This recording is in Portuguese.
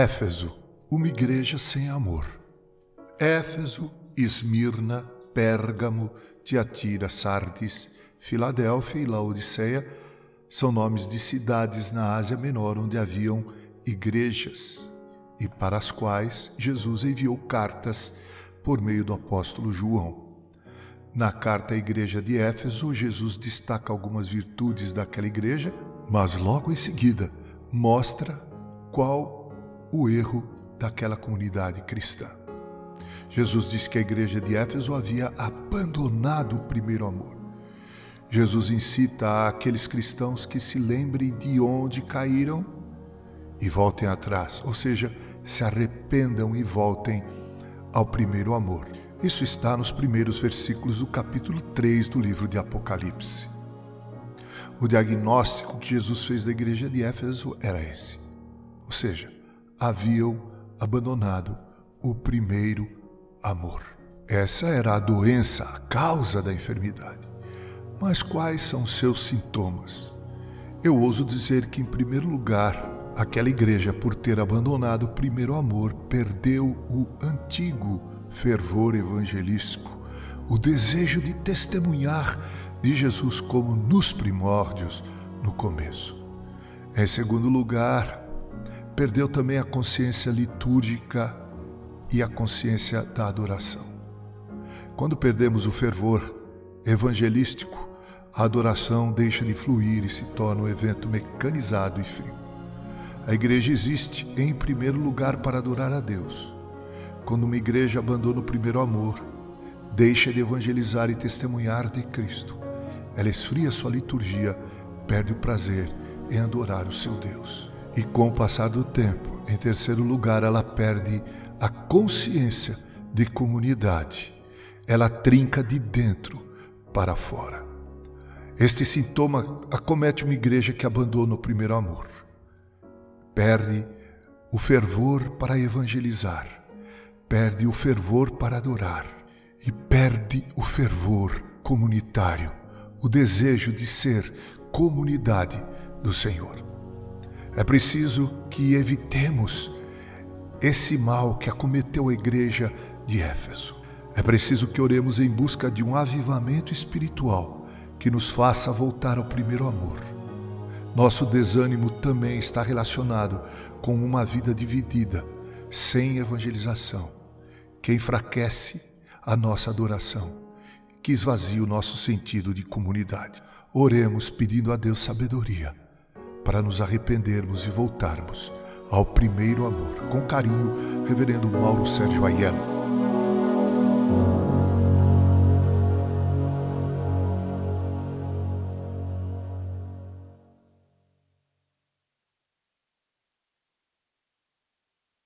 Éfeso, uma igreja sem amor. Éfeso, Esmirna, Pérgamo, Tiatira, Sardes, Filadélfia e Laodiceia são nomes de cidades na Ásia Menor onde haviam igrejas e para as quais Jesus enviou cartas por meio do apóstolo João. Na carta à igreja de Éfeso, Jesus destaca algumas virtudes daquela igreja, mas logo em seguida mostra qual o erro daquela comunidade cristã. Jesus disse que a igreja de Éfeso havia abandonado o primeiro amor. Jesus incita aqueles cristãos que se lembrem de onde caíram e voltem atrás, ou seja, se arrependam e voltem ao primeiro amor. Isso está nos primeiros versículos do capítulo 3 do livro de Apocalipse. O diagnóstico que Jesus fez da igreja de Éfeso era esse. Ou seja, haviam abandonado o primeiro amor. Essa era a doença, a causa da enfermidade. Mas quais são seus sintomas? Eu ouso dizer que, em primeiro lugar, aquela igreja, por ter abandonado o primeiro amor, perdeu o antigo fervor evangelístico, o desejo de testemunhar de Jesus como nos primórdios, no começo. Em segundo lugar, perdeu também a consciência litúrgica e a consciência da adoração. Quando perdemos o fervor evangelístico, a adoração deixa de fluir e se torna um evento mecanizado e frio. A igreja existe, em primeiro lugar, para adorar a Deus. Quando uma igreja abandona o primeiro amor, deixa de evangelizar e testemunhar de Cristo, ela esfria sua liturgia, perde o prazer em adorar o seu Deus. E com o passar do tempo, em terceiro lugar, ela perde a consciência de comunidade. Ela trinca de dentro para fora. Este sintoma acomete uma igreja que abandona o primeiro amor perde o fervor para evangelizar, perde o fervor para adorar e perde o fervor comunitário, o desejo de ser comunidade do Senhor. É preciso que evitemos esse mal que acometeu a igreja de Éfeso. É preciso que oremos em busca de um avivamento espiritual que nos faça voltar ao primeiro amor nosso desânimo também está relacionado com uma vida dividida, sem evangelização, que enfraquece a nossa adoração, que esvazia o nosso sentido de comunidade. Oremos pedindo a Deus sabedoria para nos arrependermos e voltarmos ao primeiro amor. Com carinho, Reverendo Mauro Sérgio Aiello.